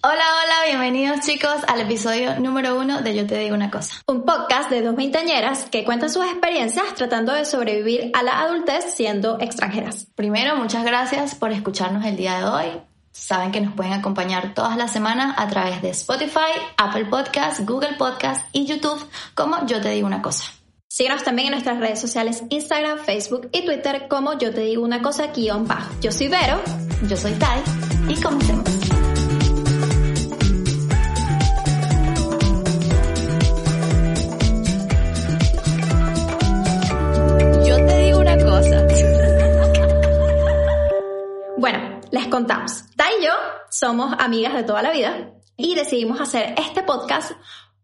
Hola, hola, bienvenidos chicos al episodio número uno de Yo te digo una cosa. Un podcast de dos veinteañeras que cuentan sus experiencias tratando de sobrevivir a la adultez siendo extranjeras. Primero, muchas gracias por escucharnos el día de hoy. Saben que nos pueden acompañar todas las semanas a través de Spotify, Apple Podcasts, Google Podcasts y YouTube como Yo te digo una cosa. Síguenos también en nuestras redes sociales Instagram, Facebook y Twitter como Yo te digo una cosa guion bajo. Yo soy Vero. Yo soy Tai y comencemos. Les contamos. Tai y yo somos amigas de toda la vida y decidimos hacer este podcast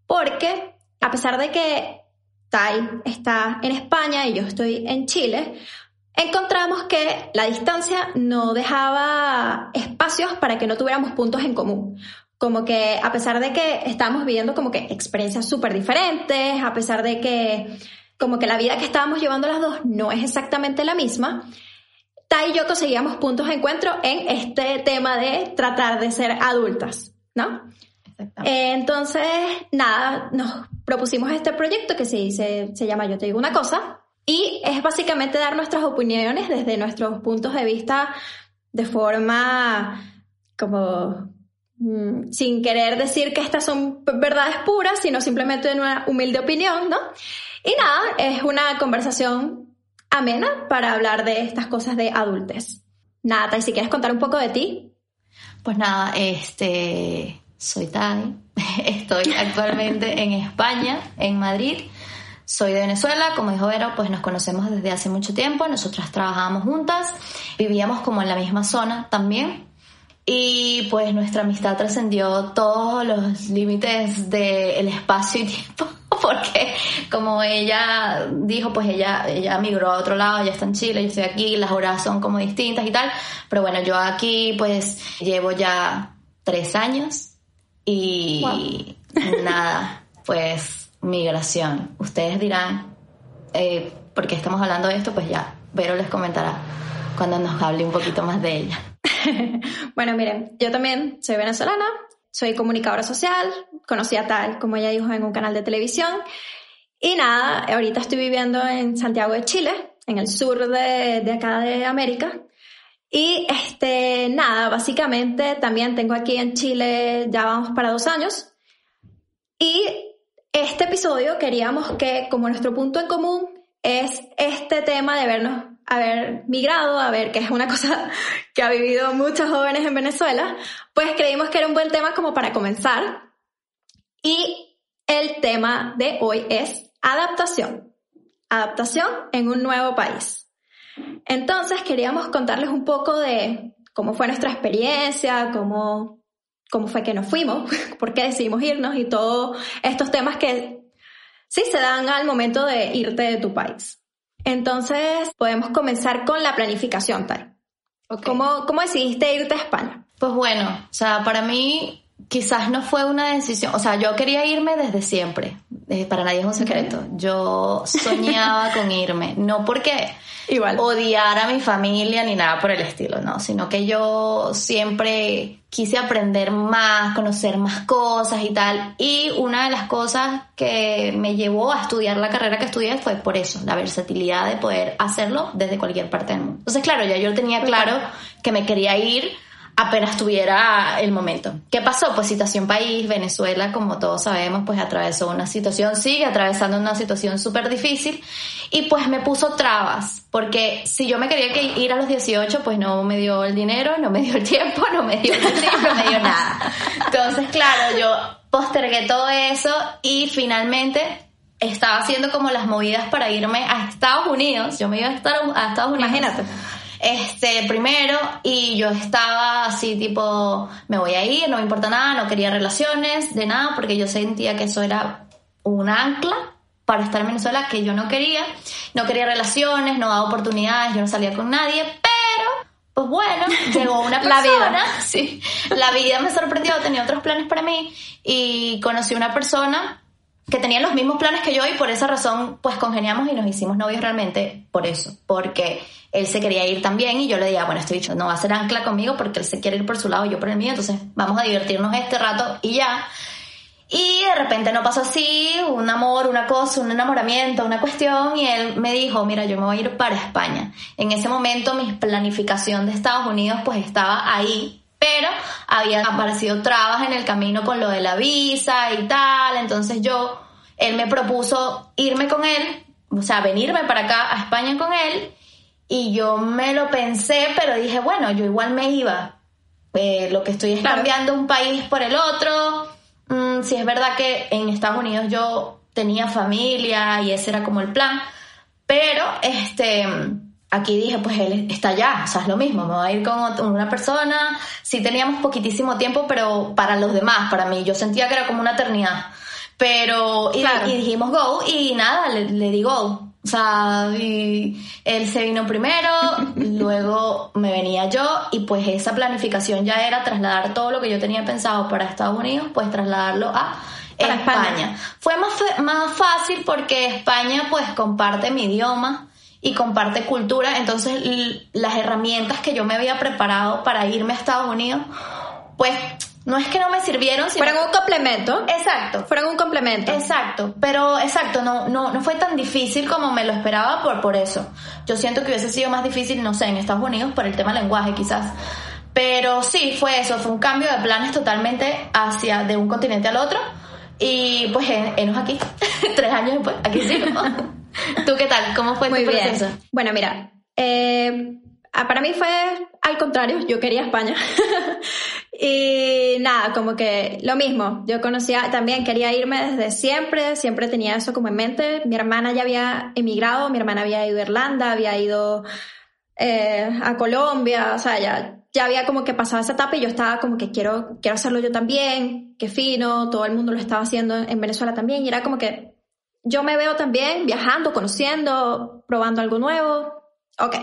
porque a pesar de que Tai está en España y yo estoy en Chile, encontramos que la distancia no dejaba espacios para que no tuviéramos puntos en común. Como que a pesar de que estamos viviendo como que experiencias súper diferentes, a pesar de que como que la vida que estábamos llevando las dos no es exactamente la misma, Tai y yo conseguíamos puntos de encuentro en este tema de tratar de ser adultas, ¿no? Eh, entonces, nada, nos propusimos este proyecto que se, se, se llama Yo te digo una cosa y es básicamente dar nuestras opiniones desde nuestros puntos de vista de forma como mm, sin querer decir que estas son verdades puras, sino simplemente una humilde opinión, ¿no? Y nada, es una conversación amena para hablar de estas cosas de adultes. Nada, y si quieres contar un poco de ti. Pues nada, este, soy Tai, estoy actualmente en España, en Madrid. Soy de Venezuela, como dijo Vero, pues nos conocemos desde hace mucho tiempo, nosotras trabajábamos juntas, vivíamos como en la misma zona también. Y pues nuestra amistad trascendió todos los límites del espacio y tiempo, porque como ella dijo, pues ella, ella migró a otro lado, ya está en Chile, yo estoy aquí, las horas son como distintas y tal. Pero bueno, yo aquí pues llevo ya tres años y nada, pues migración. Ustedes dirán, eh, ¿por qué estamos hablando de esto? Pues ya, Vero les comentará cuando nos hable un poquito más de ella. bueno, miren, yo también soy venezolana, soy comunicadora social, conocí a Tal, como ella dijo, en un canal de televisión. Y nada, ahorita estoy viviendo en Santiago de Chile, en el sur de, de acá de América. Y este, nada, básicamente también tengo aquí en Chile, ya vamos para dos años. Y este episodio queríamos que, como nuestro punto en común es este tema de vernos haber migrado, a ver que es una cosa que ha vivido muchos jóvenes en Venezuela, pues creímos que era un buen tema como para comenzar. Y el tema de hoy es adaptación. Adaptación en un nuevo país. Entonces queríamos contarles un poco de cómo fue nuestra experiencia, cómo, cómo fue que nos fuimos, por qué decidimos irnos y todos estos temas que sí se dan al momento de irte de tu país. Entonces, podemos comenzar con la planificación, Tai. ¿Cómo, ¿Cómo decidiste irte a España? Pues bueno, o sea, para mí quizás no fue una decisión, o sea, yo quería irme desde siempre, eh, para nadie es un secreto. Yo soñaba con irme, no porque Igual. odiar a mi familia ni nada por el estilo, no, sino que yo siempre quise aprender más, conocer más cosas y tal. Y una de las cosas que me llevó a estudiar la carrera que estudié fue por eso, la versatilidad de poder hacerlo desde cualquier parte del mundo. Entonces, claro, ya yo tenía claro que me quería ir apenas tuviera el momento. ¿Qué pasó? Pues situación país, Venezuela, como todos sabemos, pues atravesó una situación, sigue atravesando una situación súper difícil y pues me puso trabas, porque si yo me quería que ir a los 18, pues no me dio el dinero, no me dio el tiempo, no me dio el tiempo, no me dio nada. Entonces, claro, yo postergué todo eso y finalmente estaba haciendo como las movidas para irme a Estados Unidos. Yo me iba a, estar a Estados Unidos. Imagínate este, primero, y yo estaba así tipo, me voy a ir, no me importa nada, no quería relaciones, de nada, porque yo sentía que eso era un ancla para estar en Venezuela que yo no quería, no quería relaciones, no daba oportunidades, yo no salía con nadie, pero, pues bueno, llegó una persona, la vida. sí, la vida me sorprendió, tenía otros planes para mí, y conocí una persona que tenían los mismos planes que yo y por esa razón pues congeniamos y nos hicimos novios realmente por eso, porque él se quería ir también y yo le dije, bueno, este bicho no va a ser ancla conmigo porque él se quiere ir por su lado y yo por el mío, entonces vamos a divertirnos este rato y ya. Y de repente no pasó así, un amor, una cosa, un enamoramiento, una cuestión, y él me dijo, mira, yo me voy a ir para España. En ese momento mi planificación de Estados Unidos pues estaba ahí, pero había aparecido trabas en el camino con lo de la visa y tal, entonces yo, él me propuso irme con él, o sea, venirme para acá a España con él, y yo me lo pensé, pero dije, bueno, yo igual me iba. Eh, lo que estoy es cambiando un país por el otro. Mm, si es verdad que en Estados Unidos yo tenía familia y ese era como el plan, pero este, aquí dije, pues él está allá, o sea, es lo mismo, me voy a ir con una persona, sí teníamos poquitísimo tiempo, pero para los demás, para mí, yo sentía que era como una eternidad. Pero, y, dijimos go, y nada, le, le di go. O sea, y él se vino primero, luego me venía yo y pues esa planificación ya era trasladar todo lo que yo tenía pensado para Estados Unidos, pues trasladarlo a España. Fue más, más fácil porque España pues comparte mi idioma y comparte cultura, entonces las herramientas que yo me había preparado para irme a Estados Unidos, pues no es que no me sirvieron, sino... Fueron un complemento. Exacto. Fueron un complemento. Exacto. Pero, exacto, no, no, no fue tan difícil como me lo esperaba por, por eso. Yo siento que hubiese sido más difícil, no sé, en Estados Unidos por el tema lenguaje quizás. Pero sí, fue eso, fue un cambio de planes totalmente hacia de un continente al otro. Y pues, enos aquí, tres años después, aquí sí. ¿Tú qué tal? ¿Cómo fue Muy tu proceso? Bueno, mira, eh, para mí fue al contrario, yo quería España. y nada, como que lo mismo, yo conocía, también quería irme desde siempre, siempre tenía eso como en mente. Mi hermana ya había emigrado, mi hermana había ido a Irlanda, había ido eh, a Colombia, o sea, ya, ya había como que pasado esa etapa y yo estaba como que quiero, quiero hacerlo yo también, qué fino, todo el mundo lo estaba haciendo en Venezuela también y era como que yo me veo también viajando, conociendo, probando algo nuevo. Ok.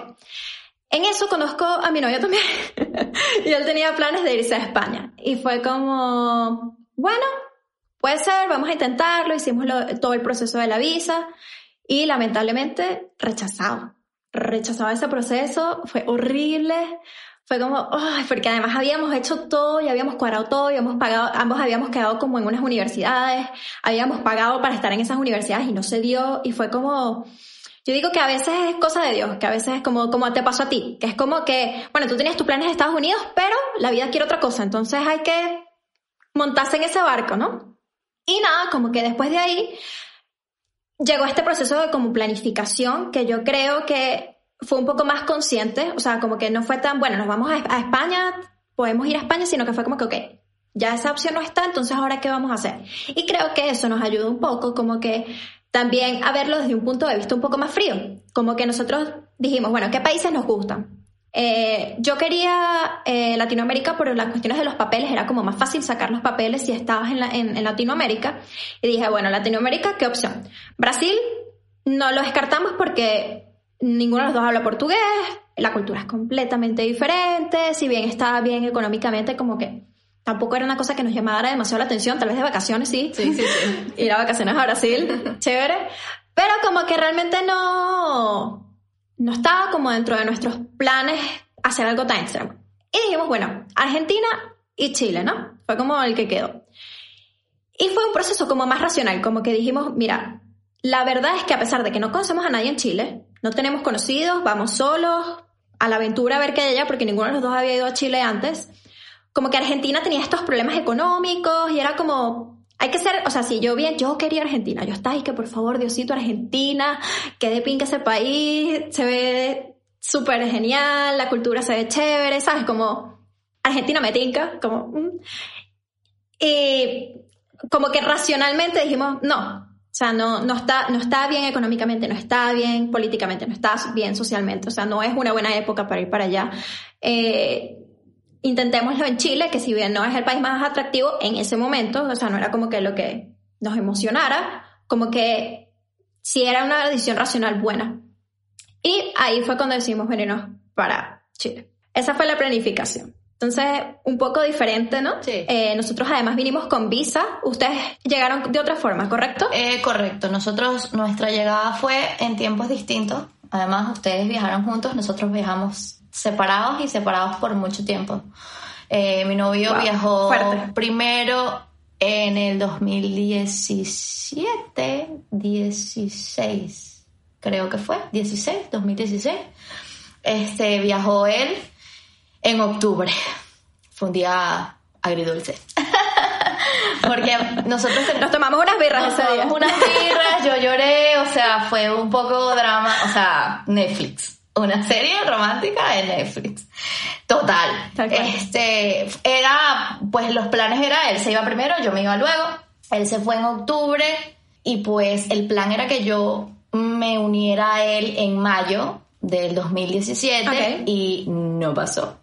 En eso conozco a mi novio también. y él tenía planes de irse a España. Y fue como, bueno, puede ser, vamos a intentarlo. Hicimos todo el proceso de la visa y lamentablemente rechazado. Rechazado ese proceso, fue horrible. Fue como, ay, porque además habíamos hecho todo y habíamos cuadrado todo, y habíamos pagado, ambos habíamos quedado como en unas universidades, habíamos pagado para estar en esas universidades y no se dio y fue como, yo digo que a veces es cosa de Dios, que a veces es como, como te pasó a ti, que es como que, bueno, tú tenías tus planes de Estados Unidos, pero la vida quiere otra cosa, entonces hay que montarse en ese barco, ¿no? Y nada, como que después de ahí llegó este proceso de como planificación que yo creo que fue un poco más consciente, o sea, como que no fue tan, bueno, nos vamos a, a España, podemos ir a España, sino que fue como que, ok, ya esa opción no está, entonces ahora qué vamos a hacer. Y creo que eso nos ayuda un poco, como que también a verlo desde un punto de vista un poco más frío. Como que nosotros dijimos, bueno, ¿qué países nos gustan? Eh, yo quería eh, Latinoamérica por las cuestiones de los papeles, era como más fácil sacar los papeles si estabas en, en, Latinoamérica. Y dije, bueno, Latinoamérica, ¿qué opción? Brasil, no lo descartamos porque ninguno de los dos habla portugués, la cultura es completamente diferente, si bien está bien económicamente, como que tampoco era una cosa que nos llamara demasiado la atención, tal vez de vacaciones sí. Sí, sí, sí. Ir a vacaciones a Brasil, chévere. Pero como que realmente no, no estaba como dentro de nuestros planes hacer algo tan extremo. Y dijimos, bueno, Argentina y Chile, ¿no? Fue como el que quedó. Y fue un proceso como más racional, como que dijimos, mira, la verdad es que a pesar de que no conocemos a nadie en Chile, no tenemos conocidos, vamos solos a la aventura a ver qué hay allá, porque ninguno de los dos había ido a Chile antes como que Argentina tenía estos problemas económicos y era como, hay que ser, o sea, si yo bien, yo quería Argentina, yo estaba y que por favor, Diosito, Argentina, que de pinque ese país, se ve súper genial, la cultura se ve chévere, ¿sabes? Como Argentina me tinca, como... Mm. Y como que racionalmente dijimos, no, o sea, no, no, está, no está bien económicamente, no está bien políticamente, no está bien socialmente. O sea, no es una buena época para ir para allá. Eh, intentémoslo en Chile, que si bien no es el país más atractivo en ese momento, o sea, no era como que lo que nos emocionara, como que sí era una decisión racional buena. Y ahí fue cuando decidimos venirnos para Chile. Esa fue la planificación. Entonces, un poco diferente, ¿no? Sí. Eh, nosotros además vinimos con visa. Ustedes llegaron de otra forma, ¿correcto? Eh, correcto, nosotros, nuestra llegada fue en tiempos distintos. Además, ustedes viajaron juntos, nosotros viajamos separados y separados por mucho tiempo. Eh, mi novio Wow, viajó fuerte. primero en el 2017, 16, creo que fue, 16, 2016. Este, viajó él en octubre. Fue un día agridulce. Porque nosotros Nos tomamos unas birras nos ese día. unas birras, yo lloré, o sea, fue un poco drama, o sea, Netflix. Una serie romántica de Netflix. Total. Este, era, pues los planes era, él se iba primero, yo me iba luego. Él se fue en octubre y pues el plan era que yo me uniera a él en mayo del 2017 Ok. y no pasó.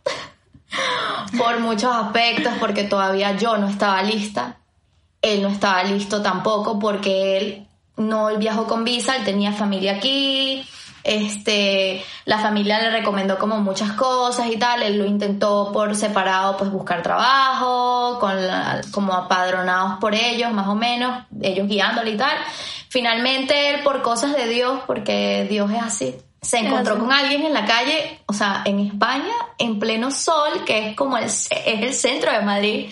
Por muchos aspectos, porque todavía yo no estaba lista él no estaba listo tampoco porque él no viajó con visa, él tenía familia aquí, este, la familia le recomendó como muchas cosas y tal, él lo intentó por separado pues buscar trabajo, con la- como apadronados por ellos más o menos, ellos guiándole y tal. Finalmente él por cosas de Dios, porque Dios es así, se encontró con alguien en la calle, o sea, en España, en pleno sol, que es como el, es el centro de Madrid,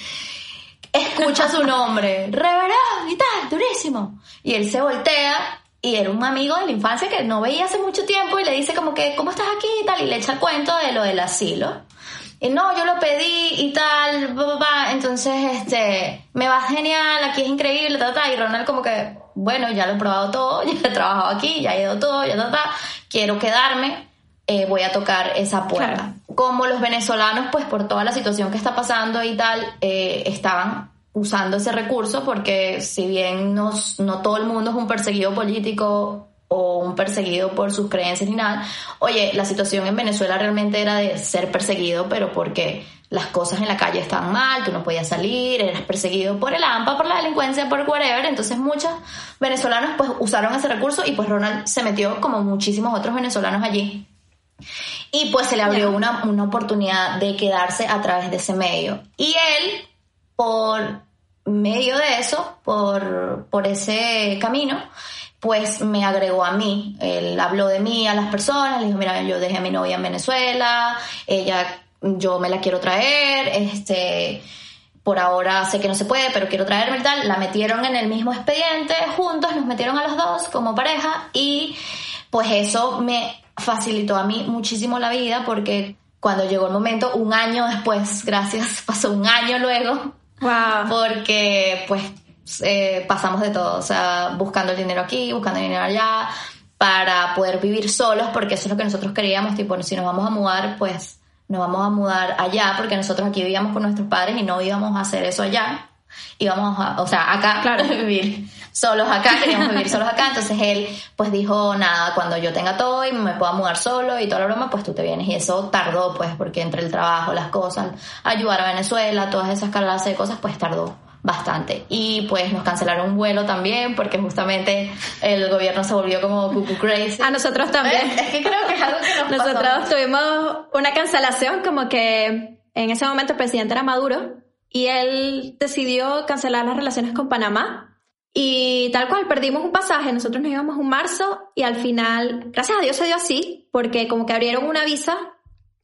escucha su nombre, reverendo y tal, durísimo. Y él se voltea y era un amigo de la infancia que no veía hace mucho tiempo y le dice como que, ¿cómo estás aquí y tal? Y le echa el cuento de lo del asilo. Y no, yo lo pedí y tal, entonces este, me va genial, aquí es increíble, ta, ta. Y Ronald como que, bueno, ya lo he probado todo, ya he trabajado aquí, ya he ido todo, ya ta, ta. quiero quedarme, eh, voy a tocar esa puerta. Claro. Como los venezolanos, pues por toda la situación que está pasando y tal, eh, estaban usando ese recurso porque si bien no, no todo el mundo es un perseguido político o un perseguido por sus creencias ni nada, oye, la situación en Venezuela realmente era de ser perseguido, pero porque las cosas en la calle estaban mal, tú no podías salir, eras perseguido por el AMPA, por la delincuencia, por whatever, entonces muchos venezolanos pues usaron ese recurso y pues Ronald se metió como muchísimos otros venezolanos allí. Y pues se le abrió una, una oportunidad de quedarse a través de ese medio. Y él, por medio de eso, por, por ese camino, pues me agregó a mí. Él habló de mí a las personas, le dijo, mira, yo dejé a mi novia en Venezuela, ella, yo me la quiero traer, este, por ahora sé que no se puede, pero quiero traerme y tal. La metieron en el mismo expediente juntos, nos metieron a los dos como pareja y pues eso me facilitó a mí muchísimo la vida porque cuando llegó el momento, un año después, gracias, pasó un año luego, Wow. porque pues eh, pasamos de todo, o sea, buscando el dinero aquí, buscando el dinero allá, para poder vivir solos, porque eso es lo que nosotros queríamos, tipo, si nos vamos a mudar, pues nos vamos a mudar allá, porque nosotros aquí vivíamos con nuestros padres y no íbamos a hacer eso allá, íbamos a, o sea, acá, Claro. vivir solos acá, queríamos vivir solos acá, entonces él pues dijo, nada, cuando yo tenga todo y me pueda mudar solo y toda la broma, pues tú te vienes y eso tardó pues, porque entre el trabajo, las cosas, ayudar a Venezuela, todas esas clases de cosas, pues tardó bastante. Y pues nos cancelaron un vuelo también porque justamente el gobierno se volvió como cuckoo crazy. A nosotros también. Es que creo que es algo que nos pasó. Nosotros tuvimos una cancelación, como que en ese momento el presidente era Maduro y él decidió cancelar las relaciones con Panamá. Y tal cual, perdimos un pasaje, nosotros nos íbamos un marzo y al final, gracias a Dios se dio así, porque como que abrieron una visa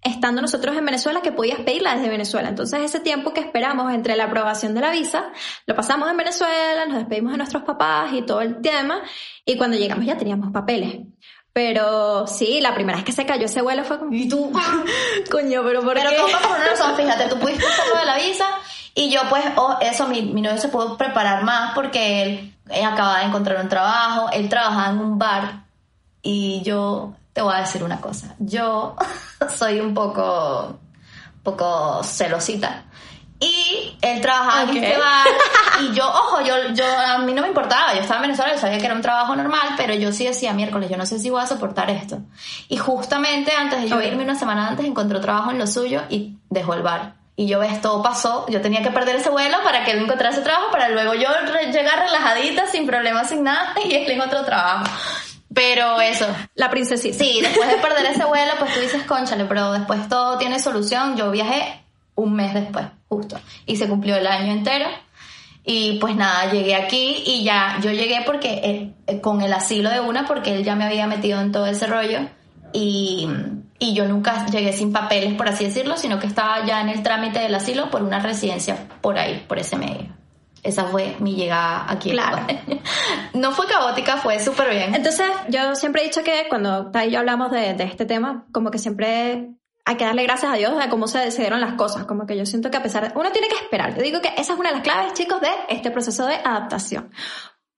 estando nosotros en Venezuela que podías pedirla desde Venezuela. Entonces ese tiempo que esperamos entre la aprobación de la visa, lo pasamos en Venezuela, nos despedimos de nuestros papás y todo el tema, y cuando llegamos ya teníamos papeles. Pero sí, la primera vez que se cayó ese vuelo fue como... Y tú, Coño, pero ¿por Pero qué? pasa por una razón, fíjate, tú pudiste hacerlo de la visa y yo pues, oh, eso, mi, mi novio se pudo preparar más porque él, él acababa de encontrar un trabajo, él trabajaba en un bar y yo te voy a decir una cosa, yo soy un poco, poco celosita. Y él trabajaba Ok. en este bar y yo, ojo, yo, yo, a mí no me importaba, yo estaba en Venezuela, yo sabía que era un trabajo normal, pero yo sí decía, miércoles, yo no sé si voy a soportar esto. Y justamente antes de yo Ok. irme una semana antes encontró trabajo en lo suyo y dejó el bar. Y yo ves, todo pasó, yo tenía que perder ese vuelo para que él encontrara ese trabajo, para luego yo llegar relajadita, sin problemas, sin nada, y él encontró trabajo. Pero eso, La princesita. Sí, después de perder ese vuelo, pues tú dices, conchale, pero después todo tiene solución. Yo viajé un mes después, justo. Y se cumplió el año entero. Y pues nada, llegué aquí y ya, yo llegué porque eh, con el asilo de una, porque él ya me había metido en todo ese rollo. Y, y yo nunca llegué sin papeles, por así decirlo, sino que estaba ya en el trámite del asilo por una residencia por ahí, por ese medio. Esa fue mi llegada aquí. Claro. no fue caótica, fue súper bien. Entonces, yo siempre he dicho que cuando Tai y yo hablamos de, de este tema, como que siempre hay que darle gracias a Dios de cómo se decidieron las cosas. Como que yo siento que a pesar de... Uno tiene que esperar. Yo digo que esa es una de las claves, chicos, de este proceso de adaptación.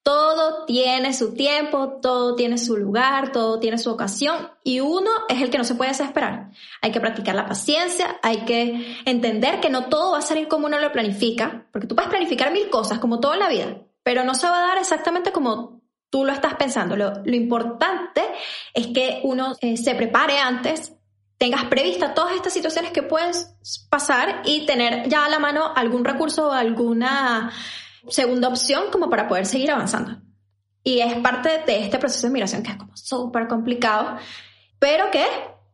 Todo tiene su tiempo, todo tiene su lugar, todo tiene su ocasión y uno es el que no se puede desesperar. Hay que practicar la paciencia, hay que entender que no todo va a salir como uno lo planifica, porque tú puedes planificar mil cosas como toda la vida, pero no se va a dar exactamente como tú lo estás pensando. Lo, lo importante es que uno eh, se prepare antes, tengas prevista todas estas situaciones que pueden pasar y tener ya a la mano algún recurso o alguna segunda opción como para poder seguir avanzando. Y es parte de este proceso de migración que es como súper complicado, pero que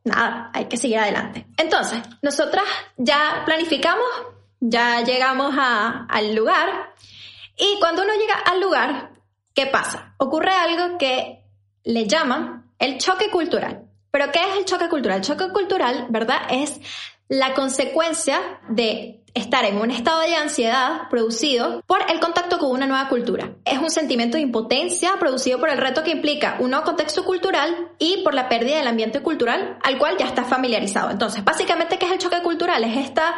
nada, hay que seguir adelante. Entonces, nosotras ya planificamos, ya llegamos al lugar y cuando uno llega al lugar, ¿qué pasa? Ocurre algo que le llaman el choque cultural. Pero ¿qué es el choque cultural? El choque cultural, ¿verdad? Es la consecuencia de estar en un estado de ansiedad producido por el contacto con una nueva cultura. Es un sentimiento de impotencia producido por el reto que implica un nuevo contexto cultural y por la pérdida del ambiente cultural al cual ya está familiarizado. Entonces, básicamente, ¿qué es el choque cultural? Es esta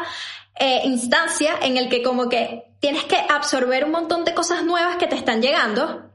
eh, instancia en el que como que tienes que absorber un montón de cosas nuevas que te están llegando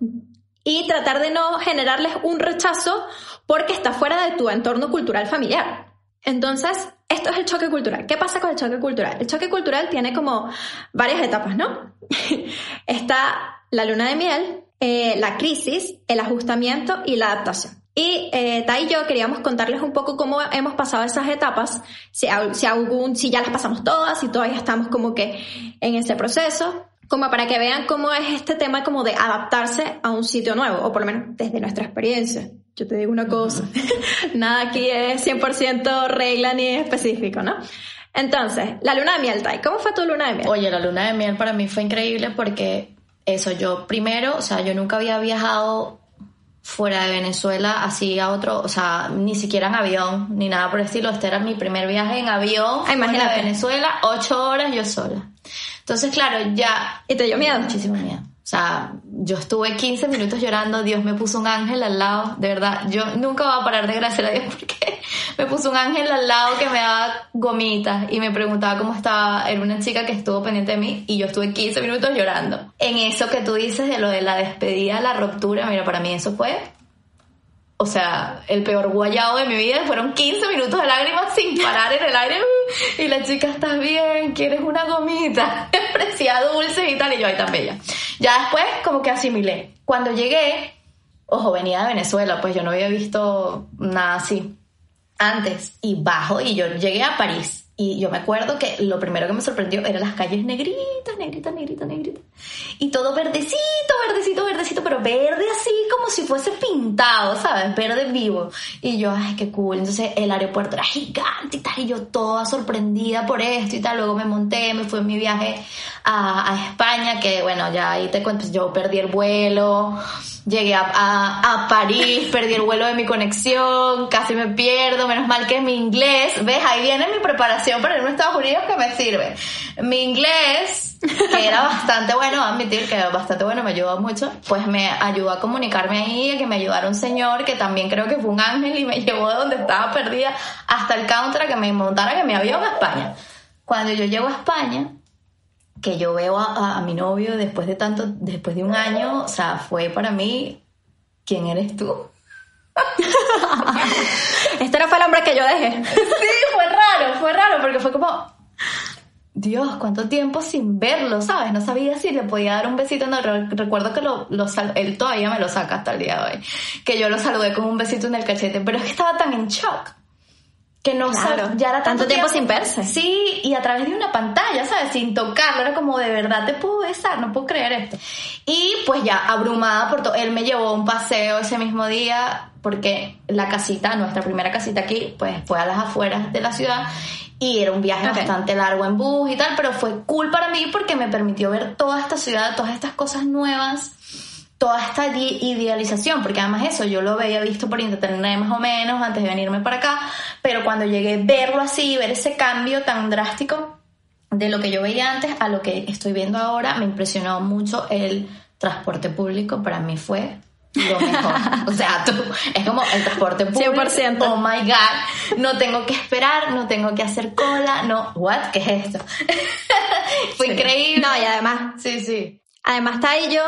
y tratar de no generarles un rechazo porque está fuera de tu entorno cultural familiar. Entonces, esto es el choque cultural. ¿Qué pasa con el choque cultural? El choque cultural tiene como varias etapas, ¿no? Está la luna de miel, eh, la crisis, el ajustamiento y la adaptación. Y eh, Ta y yo queríamos contarles un poco cómo hemos pasado esas etapas, si, si, algún, si ya las pasamos todas, si todavía estamos como que en ese proceso, como para que vean cómo es este tema como de adaptarse a un sitio nuevo, o por lo menos desde nuestra experiencia. Yo te digo una cosa, nada aquí es 100% regla ni específico, ¿no? Entonces, la luna de miel, Tai, ¿cómo fue tu luna de miel? Oye, la luna de miel para mí fue increíble porque eso, yo primero, o sea, yo nunca había viajado fuera de Venezuela así a otro, o sea, ni siquiera en avión, ni nada por el estilo. Este era mi primer viaje en avión ah, imagínate. de Venezuela, ocho horas yo sola. Entonces, claro, ya... ¿Y te dio miedo? Muchísimo miedo. O sea, yo estuve 15 minutos llorando, Dios me puso un ángel al lado, de verdad, yo nunca voy a parar de gracias a Dios porque me puso un ángel al lado que me daba gomitas y me preguntaba cómo estaba, era una chica que estuvo pendiente de mí y yo estuve 15 minutos llorando. En eso que tú dices de lo de la despedida, la ruptura, mira, para mí eso fue o sea, el peor guayado de mi vida fueron 15 minutos de lágrimas sin parar en el aire. Y la chica, ¿estás bien? ¿Quieres una gomita? Parecía dulce y tal. Y yo, ay, tan bella. Ya después, como que asimilé. Cuando llegué, ojo, venía de Venezuela, pues yo no había visto nada así antes. Y bajo y yo llegué a París. Y yo me acuerdo que lo primero que me sorprendió eran las calles negritas, negritas, negritas, negritas. Y todo verdecito, verdecito, verdecito, pero verde así como si fuese pintado, ¿sabes? Verde vivo. Y yo, ay, qué cool. Entonces el aeropuerto era gigante y tal, y yo toda sorprendida por esto y tal. Luego me monté, me fui en mi viaje a, a España, que bueno, ya ahí te cuento, yo perdí el vuelo llegué a, a, París, perdí el vuelo de mi conexión, casi me pierdo, menos mal que mi inglés, ves, ahí viene mi preparación para ir a Estados Unidos que me sirve. Mi inglés, que era bastante bueno, admitir que era bastante bueno, me ayudó mucho, pues me ayudó a comunicarme ahí, a que me ayudara un señor que también creo que fue un ángel y me llevó de donde estaba perdida hasta el counter a que me montara que me avión a España. Cuando yo llego a España, que yo veo a, mi novio después de tanto, después de un año, o sea, fue para mí, ¿quién eres tú? este no fue el hombre que yo dejé. sí, fue raro, fue raro, porque fue como, Dios, cuánto tiempo sin verlo, ¿sabes? No sabía si le podía dar un besito. No, recuerdo que lo, lo él todavía me lo saca hasta el día de hoy. Que yo lo saludé con un besito en el cachete, pero es que estaba tan en shock que no Claro, sab- ya era tanto tiempo sin verse. Sí, y a través de una pantalla, ¿sabes? Sin tocarlo, era como de verdad te puedo besar, no puedo creer esto. Y pues ya abrumada por todo, él me llevó a un paseo ese mismo día porque la casita, nuestra primera casita aquí, pues fue a las afueras de la ciudad y era un viaje bastante largo en bus y tal, pero fue cool para mí porque me permitió ver toda esta ciudad, todas estas cosas nuevas toda esta idealización, porque además eso yo lo había visto por internet más o menos antes de venirme para acá, pero cuando llegué a verlo así, ver ese cambio tan drástico de lo que yo veía antes a lo que estoy viendo ahora, me impresionó mucho el transporte público, para mí fue lo mejor. O sea, tú, es como el transporte público. 100%. Oh my God. No tengo que esperar, no tengo que hacer cola, no. ¿What? ¿Qué es esto? fue increíble. No, y además, Sí, sí. además está y yo,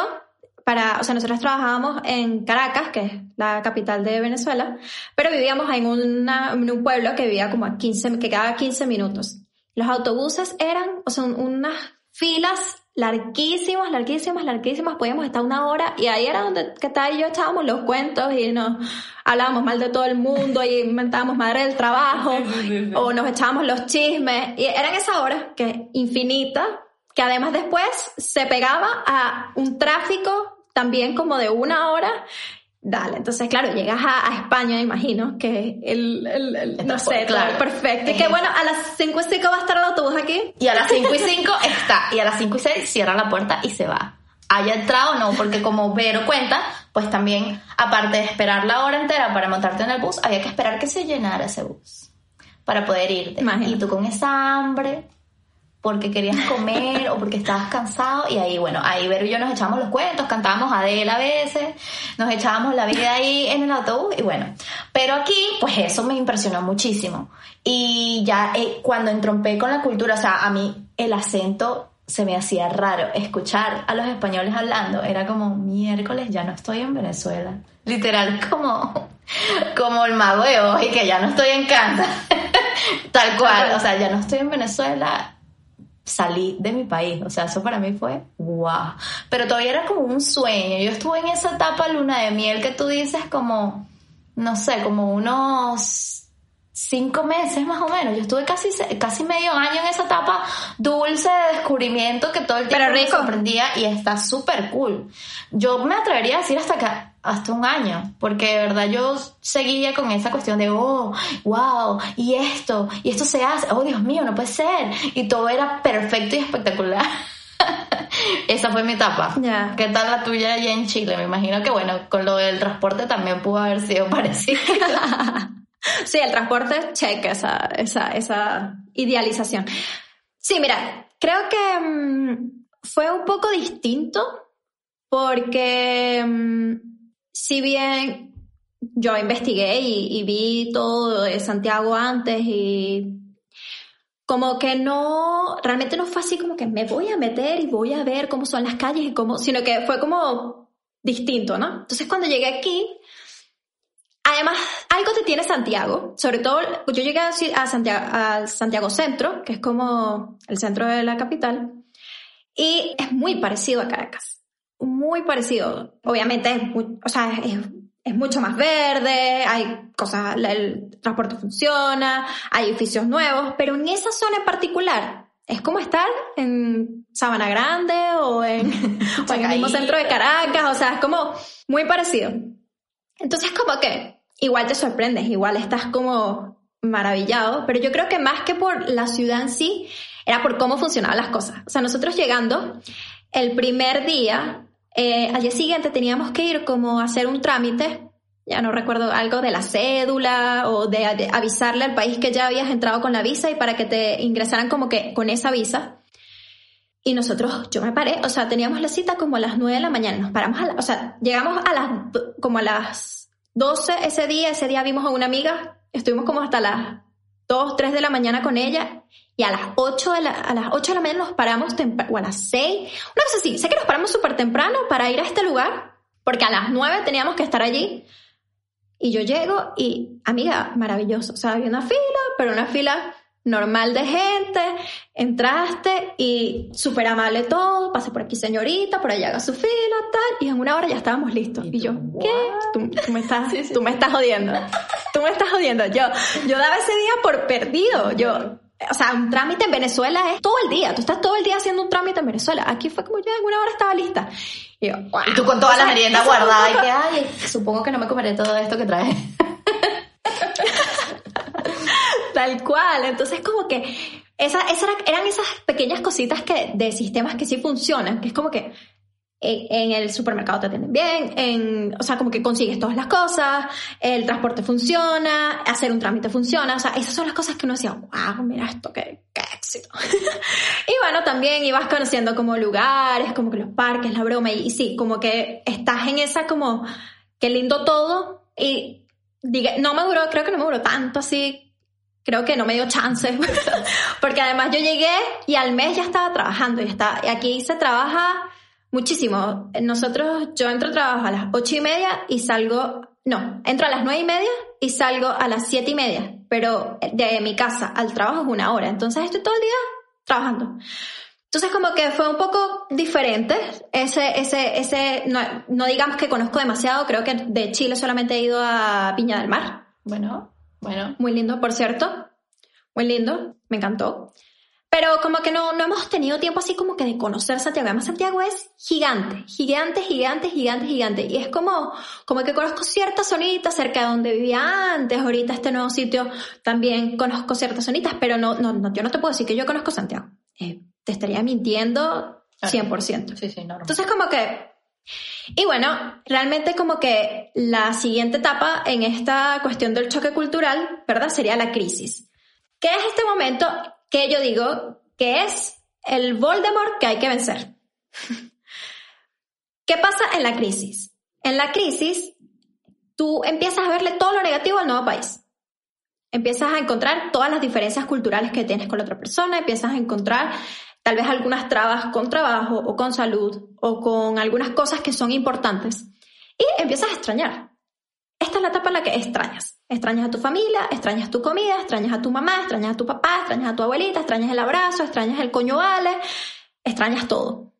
para, o sea, nosotros trabajábamos en Caracas, que es la capital de Venezuela, pero vivíamos en, una, en un pueblo que vivía como a 15, que quedaba a 15 minutos. Los autobuses eran, o sea, unas filas larguísimas, larguísimas, larguísimas, podíamos estar una hora y ahí era donde que tal y yo echábamos los cuentos y nos hablábamos mal de todo el mundo y inventábamos madre del trabajo o nos echábamos los chismes y era en esa hora que infinita que además después se pegaba a un tráfico también como de una hora Dale, entonces claro, llegas a, a España, imagino, que el, el- el- no sé, claro. perfecto. Y que bueno, a las 5 y 5 va a estar el autobús aquí. Y a las 5 y 5 está. Y a las 5 y 6 cierra la puerta y se va. Haya entrado o no, porque como Vero cuenta, pues también, aparte de esperar la hora entera para montarte en el bus, había que esperar que se llenara ese bus para poder irte. Imagínate. Y tú con esa hambre, porque querías comer o porque estabas cansado, y ahí, bueno, ahí Vero y yo nos echábamos los cuentos, cantábamos Adele a veces, nos echábamos la vida ahí en el autobús, y bueno. Pero aquí, pues eso me impresionó muchísimo. Y ya eh, cuando entrompé con la cultura, o sea, a mí el acento se me hacía raro. Escuchar a los españoles hablando era como, miércoles, ya no estoy en Venezuela. Literal, como, como el mago de Oz y que ya no estoy en casa. Tal cual, o sea, ya no estoy en Venezuela, salí de mi país. O sea, eso para mí fue wow. Pero todavía era como un sueño. Yo estuve en esa etapa luna de miel que tú dices como, no sé, como unos cinco meses más o menos. Yo estuve casi, casi medio año en esa etapa dulce de descubrimiento que todo el tiempo Pero me sorprendía y está súper cool. Yo me atrevería a decir hasta que hasta un año, porque de verdad yo seguía con esa cuestión de, oh, wow, y esto, y esto se hace, oh Dios mío, no puede ser, y todo era perfecto y espectacular. Esa fue mi etapa. Ya. ¿Qué tal la tuya allá en Chile? Me imagino que, bueno, con lo del transporte también pudo haber sido parecido. Sí, el transporte, check esa, esa, esa idealización. Sí, mira, creo que mm, fue un poco distinto porque mm, si bien yo investigué y, vi todo de Santiago antes y como que no, realmente no fue así como que me voy a meter y voy a ver cómo son las calles y cómo, sino que fue como distinto, ¿no? Entonces cuando llegué aquí, Además, algo te tiene Santiago, sobre todo yo llegué a a Santiago, al Santiago Centro, que es como el centro de la capital, y es muy parecido a Caracas, muy parecido. Obviamente, es, muy- o sea, es, es mucho más verde, hay cosas, el transporte funciona, hay edificios nuevos, pero en esa zona en particular es como estar en Sabana Grande o en, o en el mismo centro de Caracas, o sea, es como muy parecido. Entonces como que igual te sorprendes, igual estás como maravillado, pero yo creo que más que por la ciudad en sí, era por cómo funcionaban las cosas. O sea, nosotros llegando, el primer día, eh, al día siguiente teníamos que ir como a hacer un trámite, ya no recuerdo algo de la cédula o de, avisarle al país que ya habías entrado con la visa y para que te ingresaran como que con esa visa. Y nosotros, yo me paré, o sea, teníamos la cita como a las 9 de la mañana, nos paramos a la, o sea, llegamos a las, como a las 12 ese día, ese día vimos a una amiga, estuvimos como hasta las 2, 3 de la mañana con ella, y a las 8 de la, a las 8 de la mañana nos paramos temprano, o a las 6, una cosa así, sé que nos paramos súper temprano para ir a este lugar, porque a las 9 teníamos que estar allí, y yo llego y, amiga, maravilloso, o sea, había una fila, pero una fila normal de gente, entraste y súper amable todo, pase por aquí señorita, por allá haga su fila, tal, y en una hora ya estábamos listos. Y, yo, ¿qué? Tú, me estás, tú me estás jodiendo. Tú me estás jodiendo. Yo, yo daba ese día por perdido. Yo, o sea, un trámite en Venezuela es todo el día. Tú estás todo el día haciendo un trámite en Venezuela. Aquí fue como ya en una hora estaba lista. Y, yo, y tú con toda la merienda guardada y que, ay, supongo que no me comeré todo esto que traes. Tal cual. Entonces, como que esas, eran esas pequeñas cositas que, de sistemas que sí funcionan, que es como que en, el supermercado te atienden bien, en, o sea, como que consigues todas las cosas, el transporte funciona, hacer un trámite funciona, o sea, esas son las cosas que uno decía, wow, mira esto, qué, qué éxito. y bueno, también ibas conociendo como lugares, como que los parques, la broma, y, y sí, como que estás en esa como, qué lindo todo, y diga, no me duró, creo que no me duró tanto así creo que no me dio chance, porque además yo llegué y al mes ya estaba trabajando, y está, aquí se trabaja muchísimo. Nosotros, yo entro a trabajo a las ocho y media y salgo, no, entro a las nueve y media y salgo a las siete y media, pero de mi casa al trabajo es una hora, entonces estoy todo el día trabajando. Entonces como que fue un poco diferente, ese, ese, ese, no, no digamos que conozco demasiado, creo que de Chile solamente he ido a Piña del Mar. Bueno. Bueno. Muy lindo, por cierto. Muy lindo. Me encantó. Pero como que no, no hemos tenido tiempo así como que de conocer Santiago. Además, Santiago es gigante, gigante, gigante, gigante, gigante. Y es como, como que conozco ciertas zonitas cerca de donde vivía antes. Ahorita este nuevo sitio también conozco ciertas zonitas, pero no, no, no yo no te puedo decir que yo conozco Santiago. Eh, te estaría mintiendo 100%. Sí, sí, normal. Entonces como que y bueno, realmente como que la siguiente etapa en esta cuestión del choque cultural, ¿verdad? Sería la crisis. ¿Qué es este momento que yo digo que es el Voldemort que hay que vencer? ¿Qué pasa en la crisis? En la crisis, tú empiezas a verle todo lo negativo al nuevo país. Empiezas a encontrar todas las diferencias culturales que tienes con la otra persona, empiezas a encontrar tal vez algunas trabas con trabajo o con salud o con algunas cosas que son importantes. Y empiezas a extrañar. Esta es la etapa en la que extrañas. Extrañas a tu familia, extrañas tu comida, extrañas a tu mamá, extrañas a tu papá, extrañas a tu abuelita, extrañas el abrazo, extrañas el coño vale, extrañas todo.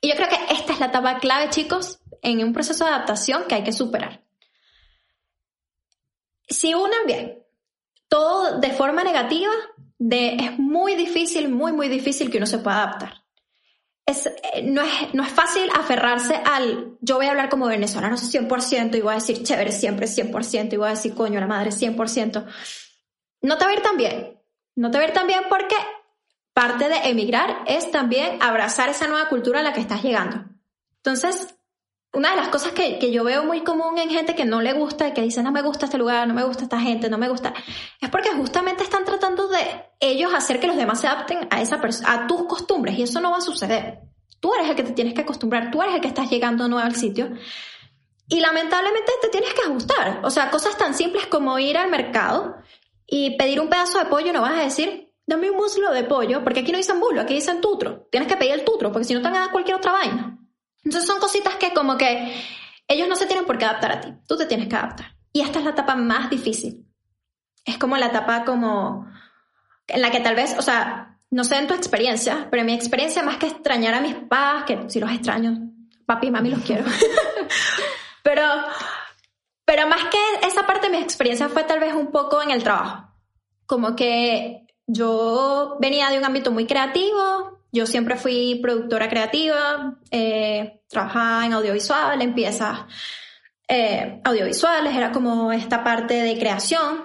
Y yo creo que esta es la etapa clave, chicos, en un proceso de adaptación que hay que superar. Si uno bien todo de forma negativa, es muy difícil, muy, muy difícil que uno se pueda adaptar. Eh, no, es, no es fácil aferrarse al yo voy a hablar como venezolano 100% y voy a decir chévere siempre 100% y voy a decir coño la madre 100%. No te va a tan bien. No te va a tan bien porque parte de emigrar es también abrazar esa nueva cultura a la que estás llegando. Entonces, una de las cosas que, que, yo veo muy común en gente que no le gusta, que dice no me gusta este lugar, no me gusta esta gente, no me gusta, es porque justamente están tratando de ellos hacer que los demás se adapten a, esa a tus costumbres y eso no va a suceder. Tú eres el que te tienes que acostumbrar, tú eres el que estás llegando nuevo al sitio y lamentablemente te tienes que ajustar. O sea, cosas tan simples como ir al mercado y pedir un pedazo de pollo, no vas a decir, dame un muslo de pollo, porque aquí no dicen muslo, aquí dicen tutro. Tienes que pedir el tutro, porque si no te van a dar cualquier otra vaina. Entonces son cositas que como que ellos no se tienen por qué adaptar a ti, tú te tienes que adaptar. Y esta es la etapa más difícil. Es como la etapa como en la que tal vez, o sea, no sé en tu experiencia, pero en mi experiencia más que extrañar a mis papás, que si los extraño, papi y mami los quiero. pero, pero más que esa parte de mi experiencia fue tal vez un poco en el trabajo. Como que yo venía de un ámbito muy creativo, yo siempre fui productora creativa, eh, trabajaba en audiovisual, empieza eh, audiovisuales, era como esta parte de creación,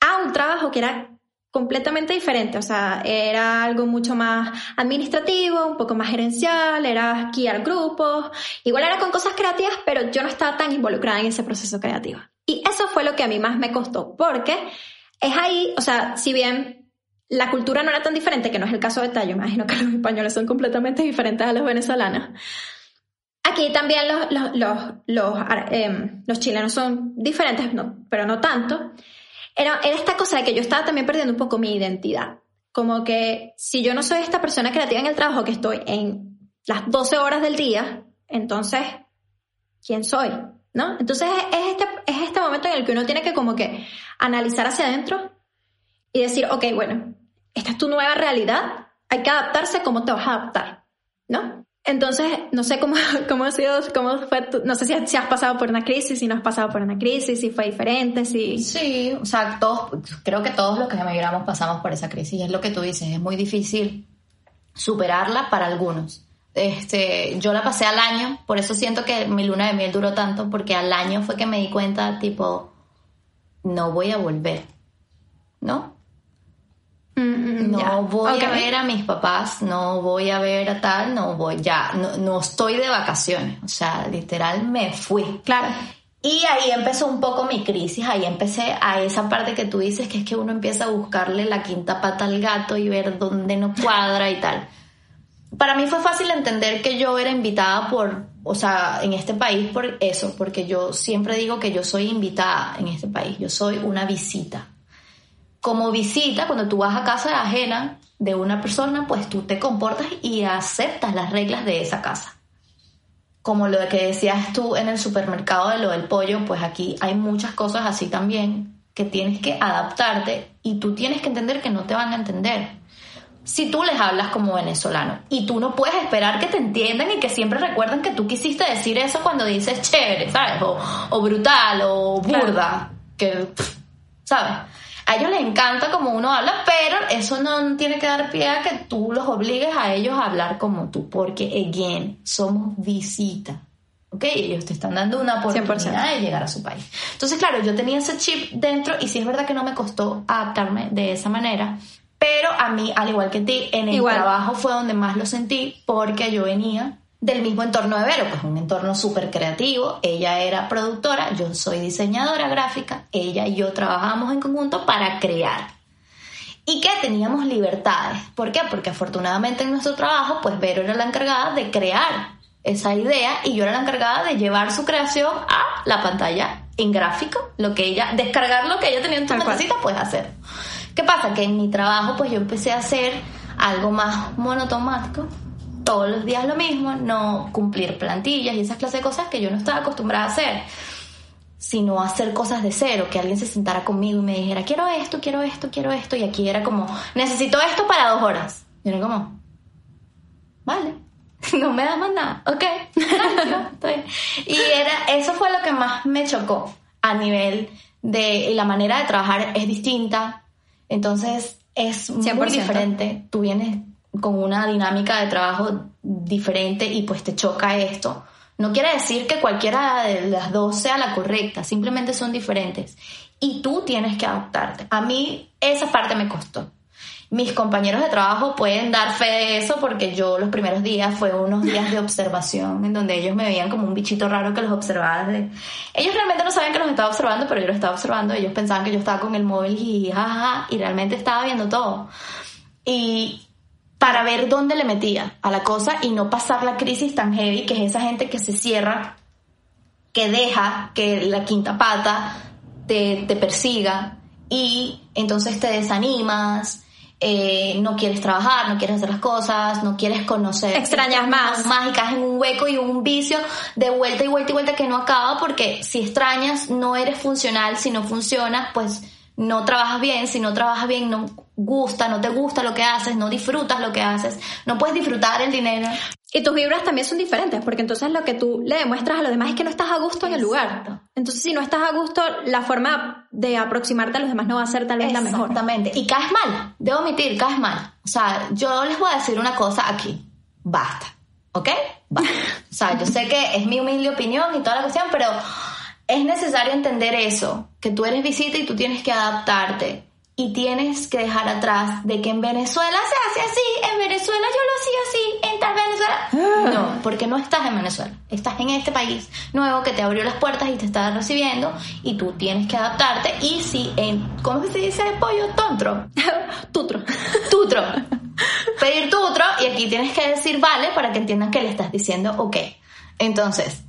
a un trabajo que era completamente diferente, o sea, era algo mucho más administrativo, un poco más gerencial, era guiar grupos, igual era con cosas creativas, pero yo no estaba tan involucrada en ese proceso creativo. Y eso fue lo que a mí más me costó, porque es ahí, o sea, si bien la cultura no era tan diferente, que no es el caso de Tallo, imagino que los españoles son completamente diferentes a los venezolanos. Aquí también los, los, los, los, em, los chilenos son diferentes, no, pero no tanto. Era, esta cosa de que yo estaba también perdiendo un poco mi identidad. Como que si yo no soy esta persona creativa en el trabajo, que estoy en las 12 horas del día, entonces, ¿quién soy? ¿No? Entonces es este, es este momento en el que uno tiene que como que analizar hacia adentro y decir, ok, bueno, esta es tu nueva realidad, hay que adaptarse, ¿cómo te vas a adaptar? ¿No? Entonces, no sé cómo, cómo ha sido, cómo fue, no sé si, si, has pasado por una crisis, si no has pasado por una crisis, si fue diferente, si... Sí, o sea, todos, creo que todos los que emigramos pasamos por esa crisis, y es lo que tú dices, es muy difícil superarla para algunos. Este, yo la pasé al año, por eso siento que mi luna de miel duró tanto, porque al año fue que me di cuenta, tipo, no voy a volver, ¿no? Mm, no voy a ver a mis papás, no voy a ver a tal, no voy, ya, no, no estoy de vacaciones, o sea, literal me fui. Claro. Y ahí empezó un poco mi crisis, ahí empecé a esa parte que tú dices, que es que uno empieza a buscarle la quinta pata al gato y ver dónde no cuadra y tal. Para mí fue fácil entender que yo era invitada por, o sea, en este país por eso, porque yo siempre digo que yo soy invitada en este país, yo soy una visita como visita, cuando tú vas a casa ajena de una persona, pues tú te comportas y aceptas las reglas de esa casa. Como lo que decías tú en el supermercado de lo del pollo, pues aquí hay muchas cosas así también que tienes que adaptarte y tú tienes que entender que no te van a entender. Si tú les hablas como venezolano y tú no puedes esperar que te entiendan y que siempre recuerden que tú quisiste decir eso cuando dices chévere, ¿sabes? O, brutal o burda, que, ¿sabes? A ellos les encanta como uno habla, pero eso no tiene que dar pie a que tú los obligues a ellos a hablar como tú, porque, again, somos visita. ¿ok? Ellos te están dando una oportunidad de llegar a su país. Entonces, claro, yo tenía ese chip dentro y sí es verdad que no me costó adaptarme de esa manera, pero a mí, al igual que ti, en el trabajo fue donde más lo sentí porque yo venía del mismo entorno de Vero, pues un entorno súper creativo. Ella era productora, yo soy diseñadora gráfica, ella y yo trabajamos en conjunto para crear. Y que teníamos libertades. ¿Por qué? Porque afortunadamente en nuestro trabajo, pues Vero era la encargada de crear esa idea y yo era la encargada de llevar su creación a la pantalla en gráfico, lo que ella, descargar lo que ella tenía en su necesita, pues hacer. ¿Qué pasa? Que en mi trabajo, pues yo empecé a hacer algo más monotomático, todos los días lo mismo, no cumplir plantillas y esas clases de cosas que yo no estaba acostumbrada a hacer, sino hacer cosas de cero, que alguien se sentara conmigo y me dijera, quiero esto, quiero esto, quiero esto, y aquí era como, necesito esto para dos horas. Y era como, vale, no me das más nada, ok, y era, eso fue lo que más me chocó a nivel de la manera de trabajar es distinta, entonces es muy diferente, tú vienes con una dinámica de trabajo diferente y pues te choca esto. No quiere decir que cualquiera de las dos sea la correcta, simplemente son diferentes. Y tú tienes que adaptarte. A mí esa parte me costó. Mis compañeros de trabajo pueden dar fe de eso porque yo los primeros días fue unos días de observación en donde ellos me veían como un bichito raro que los observaba. Ellos realmente no sabían que los estaba observando, pero yo los estaba observando. Ellos pensaban que yo estaba con el móvil y jajaja, y realmente estaba viendo todo. Y para ver dónde le metía a la cosa y no pasar la crisis tan heavy que es esa gente que se cierra, que deja que la quinta pata te, persiga y entonces te desanimas, eh, no quieres trabajar, no quieres hacer las cosas, no quieres conocer. Extrañas más. Más y caes en un hueco y un vicio de vuelta y vuelta y vuelta que no acaba porque si extrañas no eres funcional, si no funcionas pues no trabajas bien, si no trabajas bien no gusta, no te gusta lo que haces, no disfrutas lo que haces, no puedes disfrutar el dinero. Y tus vibras también son diferentes, porque entonces lo que tú le demuestras a los demás es que no estás a gusto en el lugar. Entonces, si no estás a gusto, la forma de aproximarte a los demás no va a ser tal vez la mejor. Exactamente. Y caes mal, debo omitir, caes mal. O sea, yo les voy a decir una cosa aquí. Basta. ¿Ok? Basta. o sea, yo sé que es mi humilde opinión y toda la cuestión, pero es necesario entender eso, que tú eres visita y tú tienes que adaptarte y tienes que dejar atrás de que en Venezuela se hace así, en Venezuela yo lo hacía así, en tal Venezuela. Ah. No, porque no estás en Venezuela, estás en este país nuevo que te abrió las puertas y te está recibiendo y tú tienes que adaptarte y si en, ¿cómo se dice pollo? Tontro. tutro. Tutro. Pedir tutro y aquí tienes que decir vale para que entiendan que le estás diciendo ok. Entonces,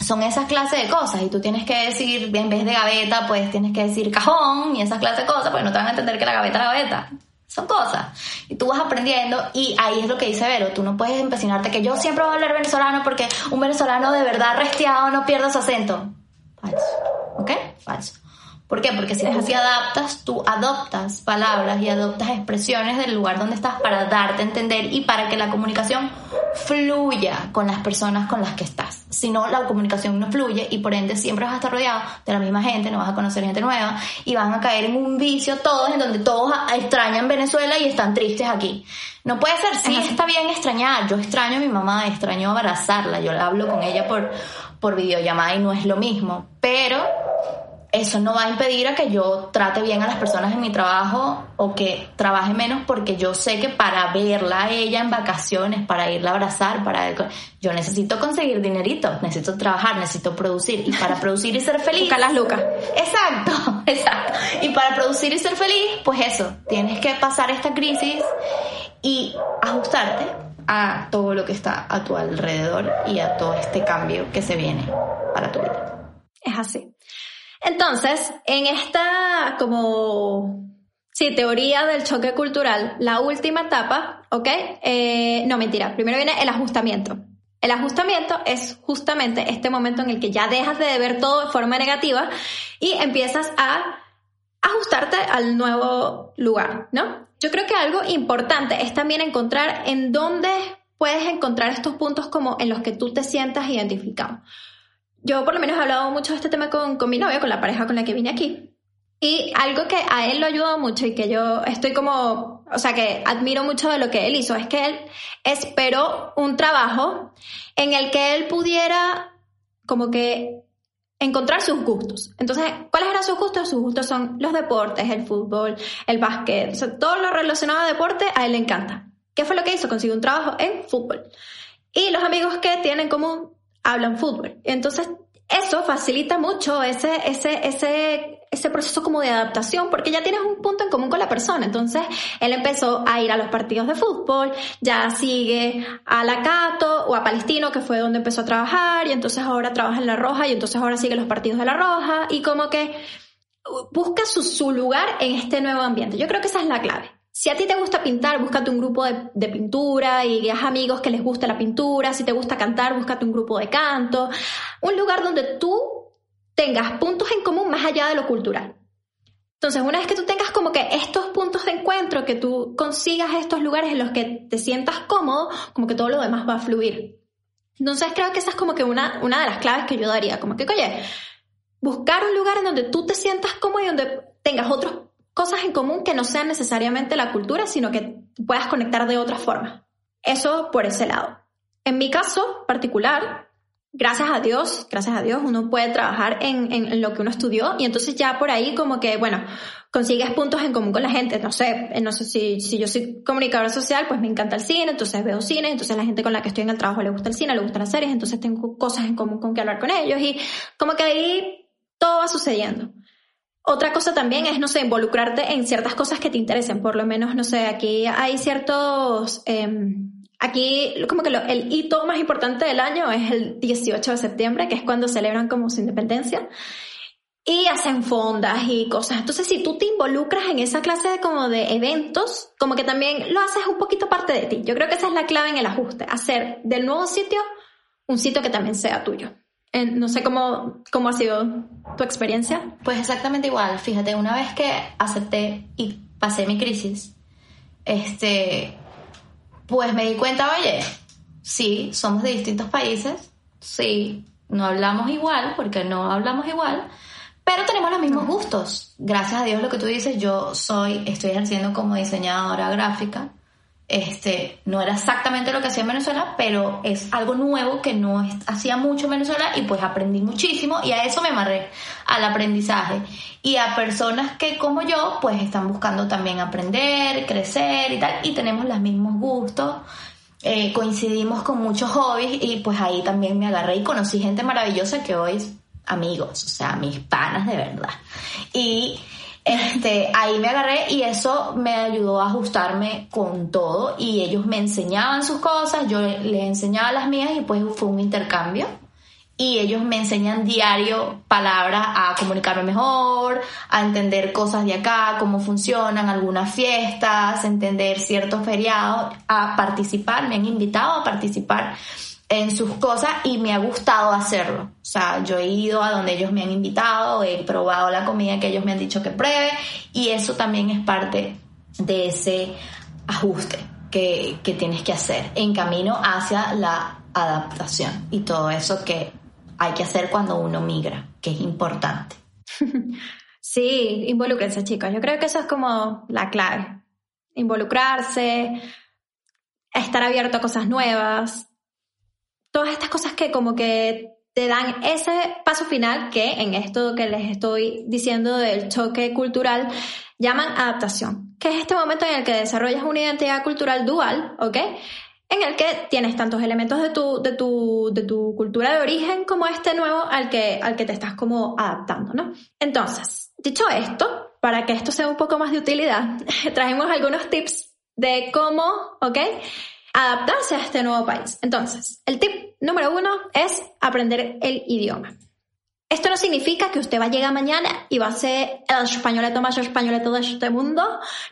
son esas clases de cosas y tú tienes que decir, en vez de gaveta, pues tienes que decir cajón y esas clases de cosas, pues no te van a entender que la gaveta es gaveta. Son cosas. Y tú vas aprendiendo y ahí es lo que dice Vero, tú no puedes empecinarte que yo siempre voy a hablar venezolano porque un venezolano de verdad restiado no pierde su acento. Falso. ¿Ok? Falso. ¿Por qué? Porque si tú te adaptas, tú adoptas palabras y adoptas expresiones del lugar donde estás para darte a entender y para que la comunicación fluya con las personas con las que estás. Si no, la comunicación no fluye y por ende siempre vas a estar rodeado de la misma gente, no vas a conocer gente nueva y van a caer en un vicio todos en donde todos extrañan Venezuela y están tristes aquí. No puede ser, sí está bien extrañar. Yo extraño a mi mamá, extraño abrazarla, yo hablo con ella por, por videollamada y no es lo mismo, pero eso no va a impedir a que yo trate bien a las personas en mi trabajo o que trabaje menos porque yo sé que para verla a ella en vacaciones, para irla a abrazar, para yo necesito conseguir dinerito, necesito trabajar, necesito producir y para producir y ser feliz. Buscar las lucas. Exacto, exacto. Y para producir y ser feliz, pues eso, tienes que pasar esta crisis y ajustarte a todo lo que está a tu alrededor y a todo este cambio que se viene para tu vida. Es así. Entonces, en esta como, sí, teoría del choque cultural, la última etapa, ¿ok? Eh, no, mentira, primero viene el ajustamiento. El ajustamiento es justamente este momento en el que ya dejas de ver todo de forma negativa y empiezas a ajustarte al nuevo lugar, ¿no? Yo creo que algo importante es también encontrar en dónde puedes encontrar estos puntos como en los que tú te sientas identificado yo por lo menos he hablado mucho de este tema con, con mi novio, con la pareja con la que vine aquí. Y algo que a él lo ayudó mucho y que yo estoy como, o sea, que admiro mucho de lo que él hizo, es que él esperó un trabajo en el que él pudiera como que encontrar sus gustos. Entonces, ¿cuáles eran sus gustos? Sus gustos son los deportes, el fútbol, el básquet, o sea, todo lo relacionado a deporte a él le encanta. ¿Qué fue lo que hizo? Consiguió un trabajo en fútbol. Y los amigos que tienen como hablan fútbol. Entonces, eso facilita mucho ese, ese, ese, ese proceso como de adaptación, porque ya tienes un punto en común con la persona. Entonces, él empezó a ir a los partidos de fútbol, ya sigue a la Cato o a Palestino, que fue donde empezó a trabajar, y entonces ahora trabaja en La Roja, y entonces ahora sigue los partidos de La Roja, y como que busca su, su lugar en este nuevo ambiente. Yo creo que esa es la clave. Si a ti te gusta pintar, búscate un grupo de, pintura y haz amigos que les guste la pintura. Si te gusta cantar, búscate un grupo de canto. Un lugar donde tú tengas puntos en común más allá de lo cultural. Entonces, una vez que tú tengas como que estos puntos de encuentro, que tú consigas estos lugares en los que te sientas cómodo, como que todo lo demás va a fluir. Entonces, creo que esa es como que una, una de las claves que yo daría. Como que, oye, buscar un lugar en donde tú te sientas cómodo y donde tengas otros cosas en común que no sean necesariamente la cultura, sino que puedas conectar de otra forma. Eso por ese lado. En mi caso particular, gracias a Dios, gracias a Dios, uno puede trabajar en, en, lo que uno estudió y entonces ya por ahí como que, bueno, consigues puntos en común con la gente. No sé, no sé si, si yo soy comunicadora social, pues me encanta el cine, entonces veo cine, entonces la gente con la que estoy en el trabajo le gusta el cine, le gustan las series, entonces tengo cosas en común con que hablar con ellos y como que ahí todo va sucediendo. Otra cosa también es, no sé, involucrarte en ciertas cosas que te interesen. Por lo menos, no sé, aquí hay ciertos... Em, aquí como que el hito más importante del año es el 18 de septiembre, que es cuando celebran como su independencia. Y hacen fondas y cosas. Entonces, si tú te involucras en esa clase de como de eventos, como que también lo haces un poquito parte de ti. Yo creo que esa es la clave en el ajuste. Hacer del nuevo sitio un sitio que también sea tuyo no sé cómo, cómo ha sido tu experiencia. Pues exactamente igual. Fíjate, una vez que acepté y pasé mi crisis, este, pues me di cuenta, oye, sí, somos de distintos países, sí, no hablamos igual, porque no hablamos igual, pero tenemos los mismos gustos. Gracias a Dios lo que tú dices, yo soy, estoy ejerciendo como diseñadora gráfica este, no era exactamente lo que hacía en Venezuela, pero es algo nuevo que no hacía mucho en Venezuela y pues aprendí muchísimo y a eso me amarré, al aprendizaje. Y a personas que como yo pues están buscando también aprender, crecer y tal, y tenemos los mismos gustos, eh, coincidimos con muchos hobbies y pues ahí también me agarré y conocí gente maravillosa que hoy es amigos, o sea, mis panas de verdad. Y este, ahí me agarré y eso me ayudó a ajustarme con todo y ellos me enseñaban sus cosas, yo les enseñaba las mías y pues fue un intercambio. Y ellos me enseñan diario palabras a comunicarme mejor, a entender cosas de acá, cómo funcionan algunas fiestas, entender ciertos feriados, a participar, me han invitado a participar en sus cosas y me ha gustado hacerlo. O sea, yo he ido a donde ellos me han invitado, he probado la comida que ellos me han dicho que pruebe y eso también es parte de ese ajuste que, que tienes que hacer en camino hacia la adaptación y todo eso que hay que hacer cuando uno migra, que es importante. Sí, involúcrense chicos. Yo creo que eso es como la clave. Involucrarse, estar abierto a cosas nuevas, todas estas cosas que como que te dan ese paso final que en esto que les estoy diciendo del choque cultural llaman adaptación, que es este momento en el que desarrollas una identidad cultural dual, ¿ok? En el que tienes tantos elementos de tu, de tu, de tu cultura de origen como este nuevo al que, al que te estás como adaptando, ¿no? Entonces, dicho esto, para que esto sea un poco más de utilidad, trajimos algunos tips de cómo, ¿ok? Adaptarse a este nuevo país. Entonces, el tip número uno es aprender el idioma. Esto no significa que usted va a llegar mañana y va a ser el españoleto más españoleto de este mundo,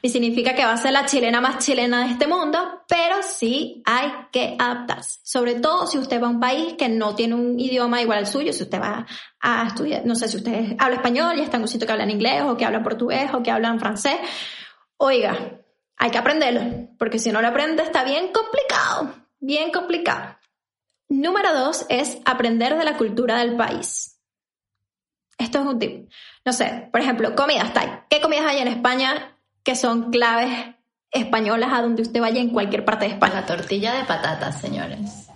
ni significa que va a ser la chilena más chilena de este mundo, pero sí hay que adaptarse. Sobre todo si usted va a un país que no tiene un idioma igual al suyo, si usted va a estudiar, no sé si usted habla español y está en un sitio que habla en inglés o que habla portugués o que habla en francés. Oiga, hay que aprenderlo, porque si no lo aprende está bien complicado, bien complicado. Número dos es aprender de la cultura del país. Esto es un tip. No sé, por ejemplo, comidas Thai. ¿Qué comidas hay en España que son claves españolas a donde usted vaya en cualquier parte de España? La tortilla de patatas, señores.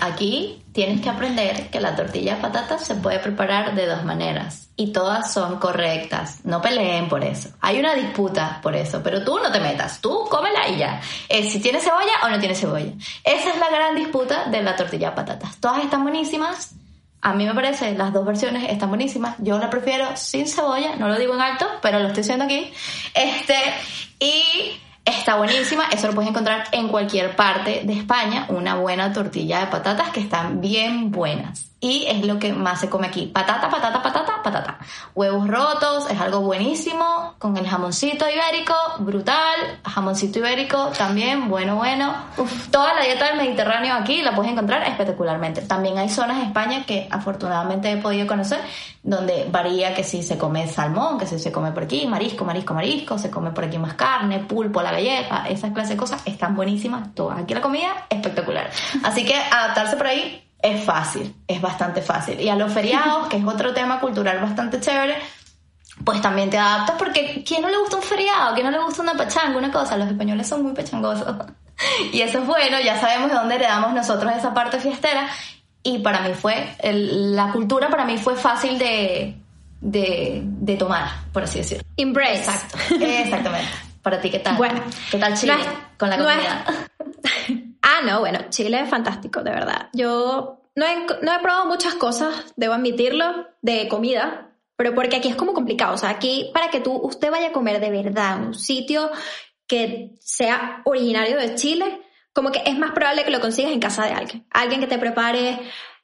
Aquí tienes que aprender que la tortilla de patatas se puede preparar de dos maneras y todas son correctas. No peleen por eso. Hay una disputa por eso, pero tú no te metas. Tú cómela y ya. Es si tiene cebolla o no tiene cebolla. Esa es la gran disputa de la tortilla de patatas. Todas están buenísimas. A mí me parece, las dos versiones están buenísimas. Yo la prefiero sin cebolla, no lo digo en alto, pero lo estoy diciendo aquí. Este, y Está buenísima, eso lo puedes encontrar en cualquier parte de España, una buena tortilla de patatas que están bien buenas. Y es lo que más se come aquí. Patata, patata, patata, patata. Huevos rotos, es algo buenísimo. Con el jamoncito ibérico, brutal. Jamoncito ibérico también, bueno, bueno. toda la dieta del Mediterráneo aquí la puedes encontrar espectacularmente. También hay zonas de España que afortunadamente he podido conocer donde varía que si se come salmón, que si se come por aquí, marisco, marisco, marisco, se come por aquí más carne, pulpo, la galleta, esas clases de cosas están buenísimas todas. Aquí la comida espectacular. Así que adaptarse por ahí es fácil, es bastante fácil. Y a los feriados, que es otro tema cultural bastante chévere, pues también te adaptas porque ¿quién no le gusta un feriado? ¿Quién no le gusta una pachanga, una cosa? Los españoles son muy pechangosos. y eso es bueno, ya sabemos de dónde heredamos nosotros esa parte fiestera. Y para mí fue, la cultura para mí fue fácil de, de, tomar, por así decirlo. Embrace. Exacto, exactamente. Para ti, ¿qué tal? Bueno, ¿qué tal Chile con la comida? Ah, no, bueno, Chile es fantástico, de verdad. Yo no he, no he probado muchas cosas, debo admitirlo, de comida, pero porque aquí es como complicado. O sea, aquí para que tú, usted vaya a comer de verdad en un sitio que sea originario de Chile, como que es más probable que lo consigas en casa de alguien. Alguien que te prepare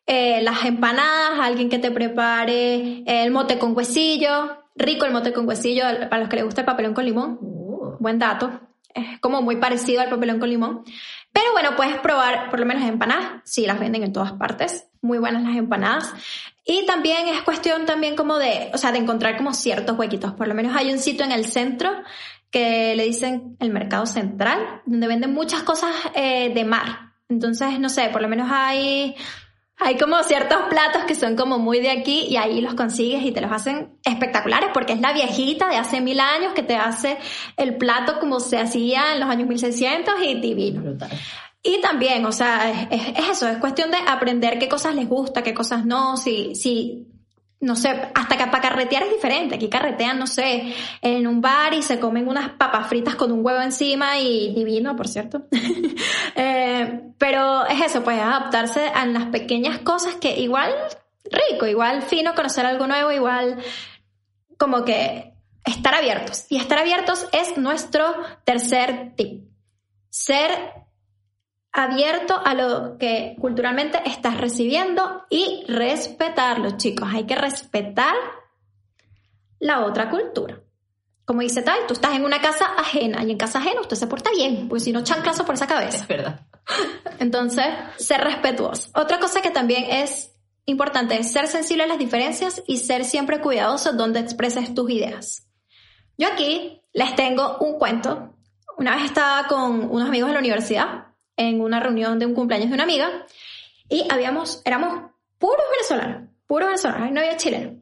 eh, las empanadas, alguien que te prepare el mote con huesillo. Rico el mote con huesillo, para los que les gusta el papelón con limón. Uh. Buen dato. Es como muy parecido al papelón con limón. Pero bueno, puedes probar por lo menos empanadas, sí, las venden en todas partes, muy buenas las empanadas. Y también es cuestión también como de, o sea, de encontrar como ciertos huequitos. Por lo menos hay un sitio en el centro que le dicen el mercado central, donde venden muchas cosas eh, de mar. Entonces, no sé, por lo menos hay hay como ciertos platos que son como muy de aquí y ahí los consigues y te los hacen espectaculares porque es la viejita de hace mil años que te hace el plato como se hacía en los años 1600 y divino. Y también, o sea, es, es, eso, es cuestión de aprender qué cosas les gusta, qué cosas no, si, si no sé, hasta que para carretear es diferente. Aquí carretean, no sé, en un bar y se comen unas papas fritas con un huevo encima y divino, por cierto. eh, pero es eso, pues adaptarse a las pequeñas cosas que igual rico, igual fino, conocer algo nuevo, igual como que estar abiertos. Y estar abiertos es nuestro tercer tip. Ser abierto a lo que culturalmente estás recibiendo y respetarlo, chicos. Hay que respetar la otra cultura. Como dice Tal, tú estás en una casa ajena y en casa ajena usted se porta bien, pues si no chanclazo por esa cabeza. Es verdad. Entonces, ser respetuoso. Otra cosa que también es importante es ser sensible a las diferencias y ser siempre cuidadoso donde expreses tus ideas. Yo aquí les tengo un cuento. Una vez estaba con unos amigos de la universidad en una reunión de un cumpleaños de una amiga y habíamos, éramos puros venezolanos, puros venezolanos, no había chileno.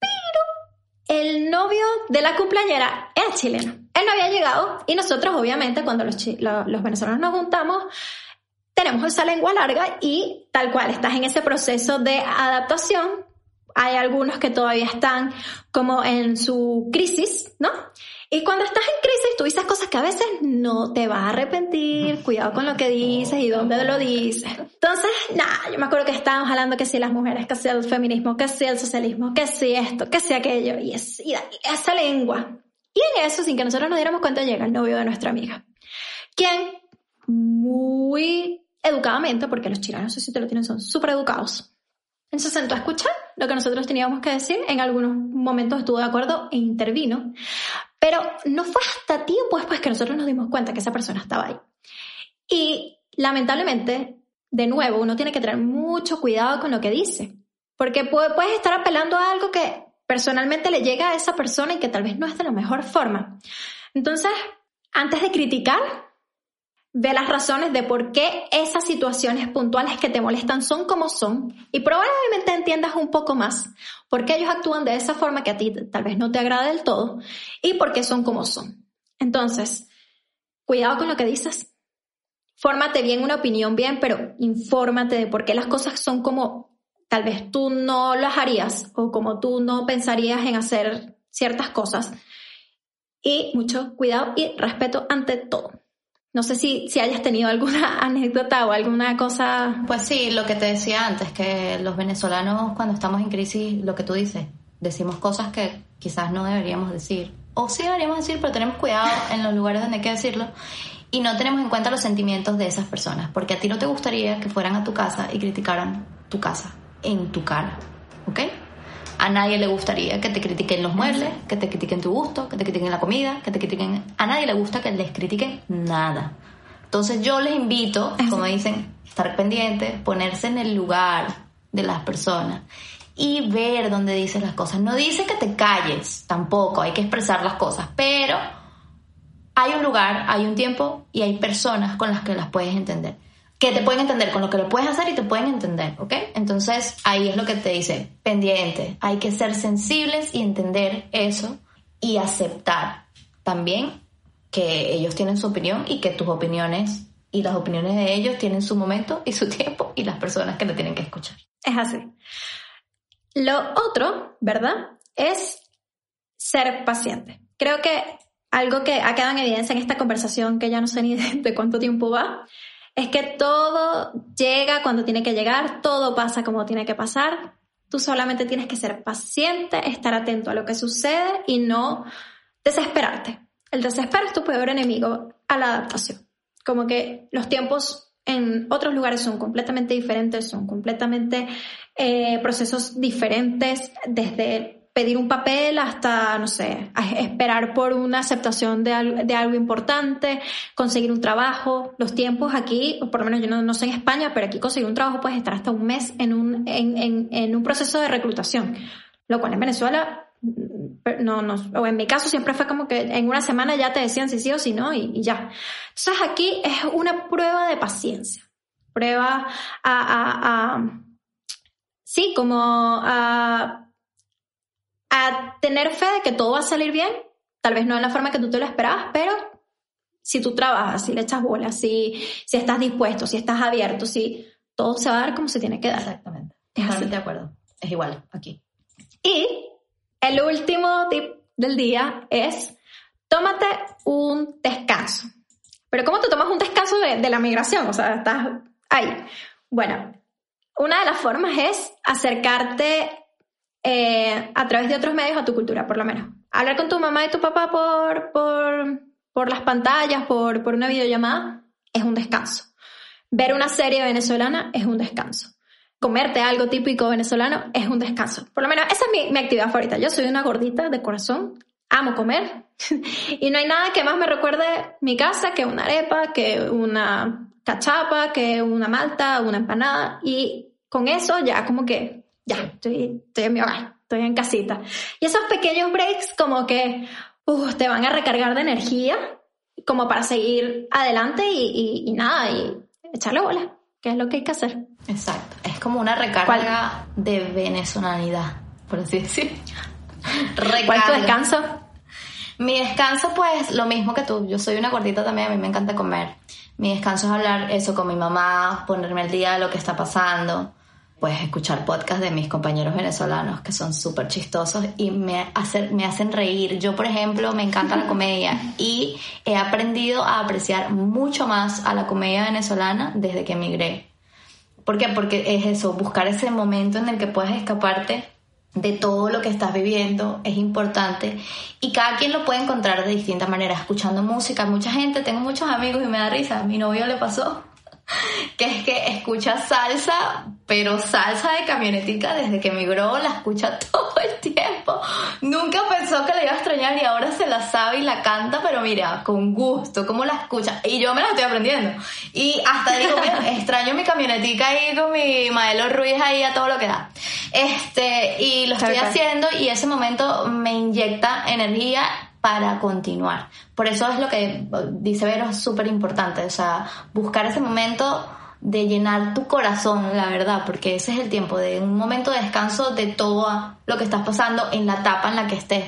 Pero el novio de la cumpleañera era chileno. Él no había llegado y nosotros obviamente cuando los, los venezolanos nos juntamos tenemos esa lengua larga y tal cual estás en ese proceso de adaptación. Hay algunos que todavía están como en su crisis, ¿no? Y cuando estás en crisis, tú dices cosas que a veces no te vas a arrepentir, cuidado con lo que dices y dónde lo dices. Entonces, nada, yo me acuerdo que estábamos hablando que si las mujeres, que si el feminismo, que si el socialismo, que si esto, que si aquello, y, es, y esa lengua. Y en eso, sin que nosotros nos diéramos cuenta, llega el novio de nuestra amiga, quien muy educadamente, porque los chilenos, no sé si te lo tienen, son súper educados. Él se sentó a escuchar lo que nosotros teníamos que decir. En algunos momentos estuvo de acuerdo e intervino. Pero no fue hasta tiempo después que nosotros nos dimos cuenta que esa persona estaba ahí. Y lamentablemente, de nuevo, uno tiene que tener mucho cuidado con lo que dice. Porque puedes estar apelando a algo que personalmente le llega a esa persona y que tal vez no es de la mejor forma. Entonces, antes de criticar, Ve las razones de por qué esas situaciones puntuales que te molestan son como son y probablemente entiendas un poco más por qué ellos actúan de esa forma que a ti tal vez no te agrada del todo y por qué son como son. Entonces, cuidado con lo que dices. Fórmate bien una opinión bien, pero infórmate de por qué las cosas son como tal vez tú no las harías o como tú no pensarías en hacer ciertas cosas. Y mucho cuidado y respeto ante todo. No sé si, si hayas tenido alguna anécdota o alguna cosa. Pues sí, lo que te decía antes, que los venezolanos cuando estamos en crisis, lo que tú dices, decimos cosas que quizás no deberíamos decir. O sí deberíamos decir, pero tenemos cuidado en los lugares donde hay que decirlo. Y no tenemos en cuenta los sentimientos de esas personas, porque a ti no te gustaría que fueran a tu casa y criticaran tu casa en tu cara, ¿ok? A nadie le gustaría que te critiquen los muebles, que te critiquen tu gusto, que te critiquen la comida, que te critiquen... A nadie le gusta que les critiquen nada. Entonces yo les invito, como dicen, estar pendientes, ponerse en el lugar de las personas y ver dónde dices las cosas. No dice que te calles, tampoco, hay que expresar las cosas, pero hay un lugar, hay un tiempo y hay personas con las que las puedes entender que te pueden entender con lo que lo puedes hacer y te pueden entender, ¿ok? Entonces ahí es lo que te dice, pendiente, hay que ser sensibles y entender eso y aceptar también que ellos tienen su opinión y que tus opiniones y las opiniones de ellos tienen su momento y su tiempo y las personas que lo tienen que escuchar. Es así. Lo otro, ¿verdad? Es ser paciente. Creo que algo que ha quedado en evidencia en esta conversación, que ya no sé ni de cuánto tiempo va, es que todo llega cuando tiene que llegar, todo pasa como tiene que pasar. Tú solamente tienes que ser paciente, estar atento a lo que sucede y no desesperarte. El desespero es tu peor enemigo a la adaptación. Como que los tiempos en otros lugares son completamente diferentes, son completamente eh, procesos diferentes, desde pedir un papel hasta, no sé, esperar por una aceptación de algo, de algo importante, conseguir un trabajo. Los tiempos aquí, por lo menos yo no, no, sé en España, pero aquí conseguir un trabajo puedes estar hasta un mes en un, en, en, un proceso de reclutación. Lo cual en Venezuela, no, no, o en mi caso siempre fue como que en una semana ya te decían si sí o si no y, y ya. Entonces aquí es una prueba de paciencia. Prueba a, a, a sí, como a a tener fe de que todo va a salir bien, tal vez no en la forma que tú te lo esperabas, pero si tú trabajas, si le echas bolas, si, si estás dispuesto, si estás abierto, si todo se va a dar como se tiene que dar. Exactamente. Es de acuerdo. Es igual aquí. Y el último tip del día es tómate un descanso. Pero ¿cómo te tomas un descanso de, de la migración? O sea, estás ahí. Bueno, una de las formas es acercarte eh, a través de otros medios a tu cultura, por lo menos. Hablar con tu mamá y tu papá por, por, por las pantallas, por, por una videollamada, es un descanso. Ver una serie venezolana es un descanso. Comerte algo típico venezolano es un descanso. Por lo menos esa es mi, mi actividad favorita. Yo soy una gordita de corazón, amo comer y no hay nada que más me recuerde mi casa que una arepa, que una cachapa, que una malta, una empanada y con eso ya como que ya, estoy, estoy en mi hogar, estoy en casita. Y esos pequeños breaks como que uh, te van a recargar de energía como para seguir adelante y, y, nada, y echarle bola, que es lo que hay que hacer. Exacto, es como una recarga de venezolanidad, por así decir. ¿Cuál tu descanso? Mi descanso, pues, lo mismo que tú. Yo soy una gordita también, a mí me encanta comer. Mi descanso es hablar eso con mi mamá, ponerme al día de lo que está pasando, pues escuchar podcasts de mis compañeros venezolanos que son súper chistosos y me, hacen reír. Yo, por ejemplo, me encanta la comedia y he aprendido a apreciar mucho más a la comedia venezolana desde que emigré. ¿Por qué? Porque es eso, buscar ese momento en el que puedes escaparte de todo lo que estás viviendo es importante y cada quien lo puede encontrar de distintas maneras, escuchando música. Mucha gente, tengo muchos amigos y me da risa, mi novio le pasó que es que escucha salsa, pero salsa de camionetica desde que migró, la escucha todo el tiempo. Nunca pensó que la iba a extrañar y ahora se la sabe y la canta, pero mira, con gusto, cómo la escucha. Y yo me la estoy aprendiendo. Y hasta digo, mira, extraño mi camionetica ahí con mi Maelo Ruiz ahí a todo lo que da. Este, y lo estoy haciendo y ese momento me inyecta energía para continuar. Por eso es lo que dice Vero, súper importante, o sea, buscar ese momento de llenar tu corazón, la verdad, porque ese es el tiempo de un momento de descanso de todo lo que estás pasando en la etapa en la que estés.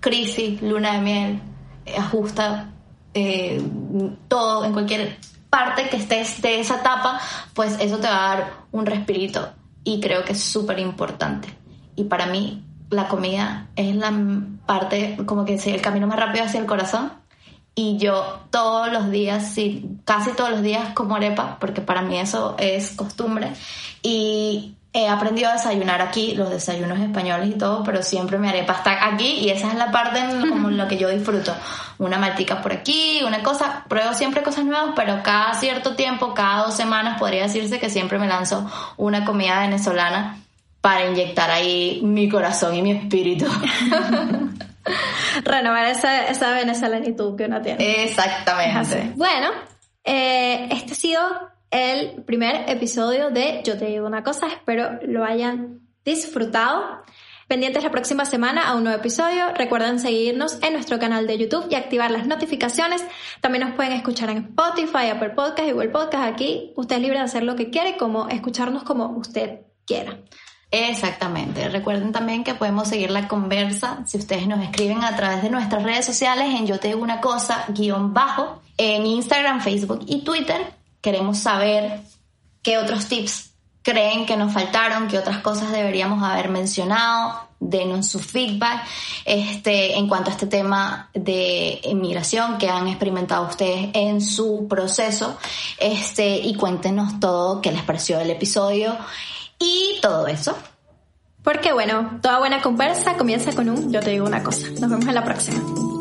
Crisis, luna de miel, eh, ajusta, eh, todo, en cualquier parte que estés de esa etapa, pues eso te va a dar un respirito y creo que es súper importante. Y para mí la comida es la parte, como que el camino más rápido hacia el corazón. Y yo todos los días, sí, casi todos los días como arepa, porque para mí eso es costumbre. Y he aprendido a desayunar aquí, los desayunos españoles y todo, pero siempre mi arepa está aquí y esa es la parte en como lo que yo disfruto. Una maltica por aquí, una cosa, pruebo siempre cosas nuevas, pero cada cierto tiempo, cada dos semanas podría decirse que siempre me lanzo una comida venezolana para inyectar ahí mi corazón y mi espíritu. Renovar esa, esa venezolanitud que uno tiene. Exactamente. Bueno, eh, este ha sido el primer episodio de Yo te digo una cosa, espero lo hayan disfrutado. Pendientes la próxima semana a un nuevo episodio. Recuerden seguirnos en nuestro canal de YouTube y activar las notificaciones. También nos pueden escuchar en Spotify, Apple Podcast Google Podcast. Aquí usted es libre de hacer lo que quiere, como escucharnos como usted quiera. Exactamente. Recuerden también que podemos seguir la conversa si ustedes nos escriben a través de nuestras redes sociales en Yo Te Digo Una Cosa, guion bajo, en Instagram, Facebook y Twitter. Queremos saber qué otros tips creen que nos faltaron, qué otras cosas deberíamos haber mencionado, denos su feedback este, en cuanto a este tema de inmigración que han experimentado ustedes en su proceso este, y cuéntenos todo qué les pareció el episodio y todo eso. Porque bueno, toda buena conversa comienza con un yo te digo una cosa. Nos vemos en la próxima.